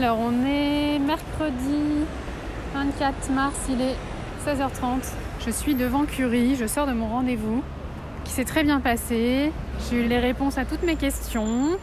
Alors, on est mercredi 24 mars, il est 16h30. Je suis devant Curie, je sors de mon rendez-vous qui s'est très bien passé. J'ai eu les réponses à toutes mes questions.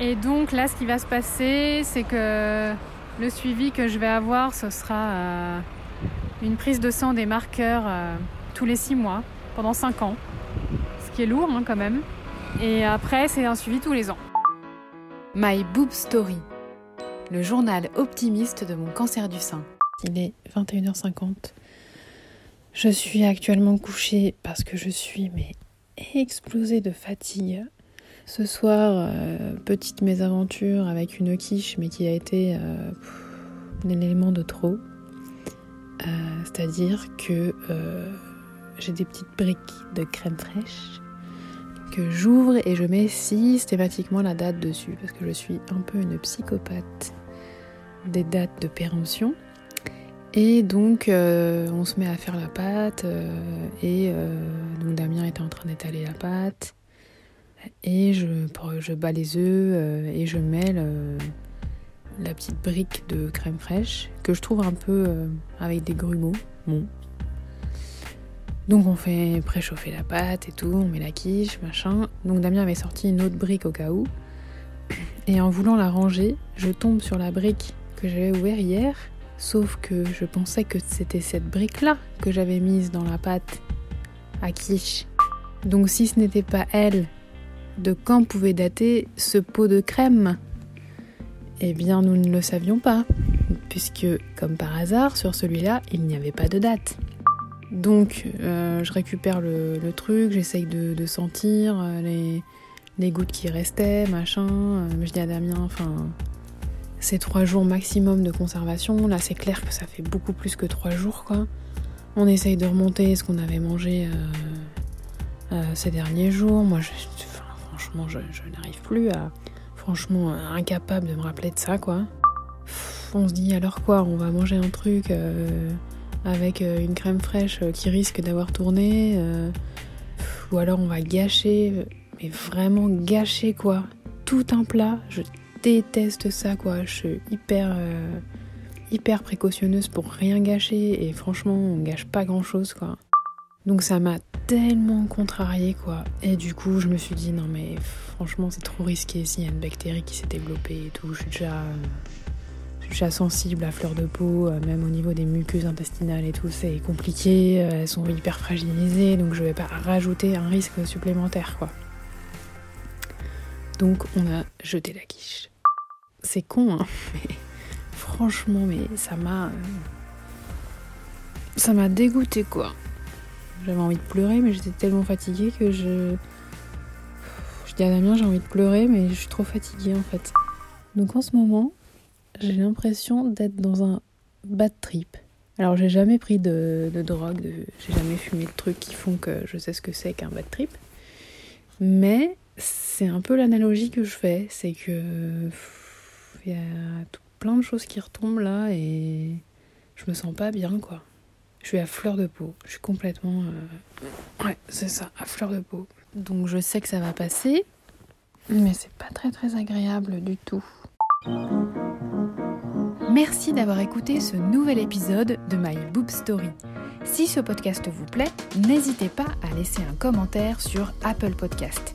Et donc là, ce qui va se passer, c'est que le suivi que je vais avoir, ce sera euh, une prise de sang des marqueurs euh, tous les 6 mois, pendant 5 ans. Ce qui est lourd hein, quand même. Et après, c'est un suivi tous les ans. My Boob Story, le journal optimiste de mon cancer du sein. Il est 21h50. Je suis actuellement couchée parce que je suis mais explosée de fatigue. Ce soir, euh, petite mésaventure avec une quiche, mais qui a été euh, un élément de trop. Euh, c'est-à-dire que j'ai des petites briques de crème fraîche que j'ouvre et je mets systématiquement la date dessus parce que je suis un peu une psychopathe des dates de péremption. Et donc on se met à faire la pâte et donc Damien était en train d'étaler la pâte et je, je bats les œufs et je mêle la petite brique de crème fraîche que je trouve un peu avec des grumeaux. Bon, donc on fait préchauffer la pâte et tout, on met la quiche, machin. Donc Damien avait sorti une autre brique au cas où. Et en voulant la ranger, je tombe sur la brique j'avais ouverte hier. Sauf que je pensais que c'était cette brique-là que j'avais mise dans la pâte à quiche. Donc si ce n'était pas elle, de quand pouvait dater ce pot de crème? Eh bien nous ne le savions pas, puisque comme par hasard, sur celui-là, il n'y avait pas de date. Donc euh, je récupère le, truc, j'essaye de, sentir euh, les, gouttes qui restaient, machin. Euh, je dis à Damien, enfin, c'est trois jours maximum de conservation. Là c'est clair que ça fait beaucoup plus que trois jours quoi. On essaye de remonter ce qu'on avait mangé ces derniers jours. Moi franchement je, n'arrive plus à. Franchement incapable de me rappeler de ça quoi. On se dit alors quoi, on va manger un truc avec euh, une crème fraîche euh, qui risque d'avoir tourné, euh, ou alors on va gâcher, mais vraiment gâcher quoi, tout un plat. Déteste ça quoi, je suis hyper hyper précautionneuse pour rien gâcher et franchement on gâche pas grand chose quoi. Donc ça m'a tellement contrarié quoi. Et du coup je me suis dit non mais franchement c'est trop risqué s'il y a une bactérie qui s'est développée et tout. Je suis déjà suis sensible à fleur de peau, euh, même au niveau des muqueuses intestinales et tout, c'est compliqué, euh, elles sont hyper fragilisées, donc je vais pas rajouter un risque supplémentaire quoi. Donc on a jeté la quiche. C'est con hein, mais franchement mais ça m'a ça m'a dégoûté quoi. J'avais envie de pleurer mais j'étais tellement fatiguée que je je dis à Damien j'ai envie de pleurer mais je suis trop fatiguée en fait. Donc en ce moment, j'ai l'impression d'être dans un bad trip. Alors j'ai jamais pris de, drogue, j'ai jamais fumé de trucs qui font que je sais ce que c'est qu'un bad trip. Mais c'est un peu l'analogie que je fais, c'est que y a plein de choses qui retombent là et je me sens pas bien quoi. Je suis à fleur de peau, je suis complètement... Euh, ouais, c'est ça, à fleur de peau. Donc je sais que ça va passer, mais c'est pas très très agréable du tout. Merci d'avoir écouté ce nouvel épisode de My Boob Story. Si ce podcast vous plaît, n'hésitez pas à laisser un commentaire sur Apple Podcast.